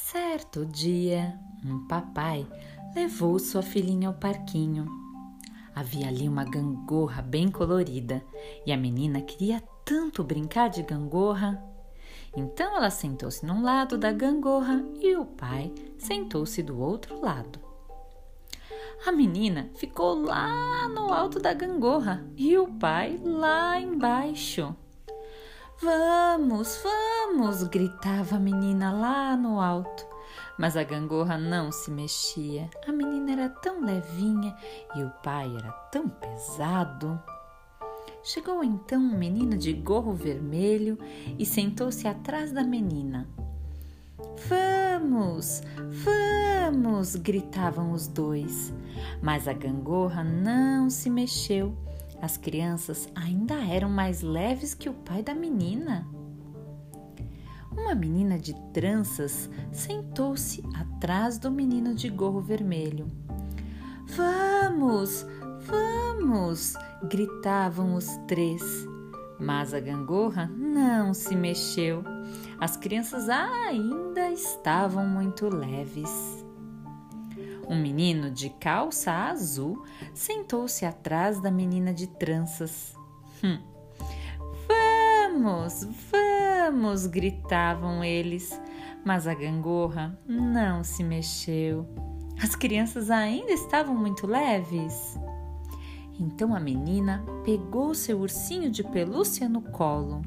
Certo dia, um papai levou sua filhinha ao parquinho. Havia ali uma gangorra bem colorida e a menina queria tanto brincar de gangorra. Então ela sentou-se num lado da gangorra e o pai sentou-se do outro lado. A menina ficou lá no alto da gangorra e o pai lá embaixo. Vamos, vamos! gritava a menina lá no alto. Mas a gangorra não se mexia. A menina era tão levinha e o pai era tão pesado. Chegou então um menino de gorro vermelho e sentou-se atrás da menina. Vamos, vamos! gritavam os dois. Mas a gangorra não se mexeu as crianças ainda eram mais leves que o pai da menina. Uma menina de tranças sentou-se atrás do menino de gorro vermelho. Vamos, vamos! gritavam os três. Mas a gangorra não se mexeu. As crianças ainda estavam muito leves. Um menino de calça azul sentou-se atrás da menina de tranças. Hum. Vamos, vamos! gritavam eles, mas a gangorra não se mexeu. As crianças ainda estavam muito leves. Então a menina pegou seu ursinho de pelúcia no colo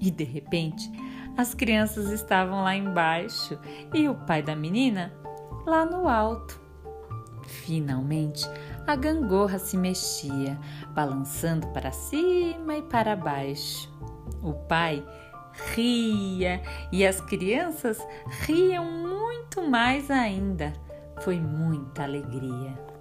e de repente as crianças estavam lá embaixo e o pai da menina lá no alto. Finalmente, a gangorra se mexia, balançando para cima e para baixo. O pai ria e as crianças riam muito mais ainda. Foi muita alegria.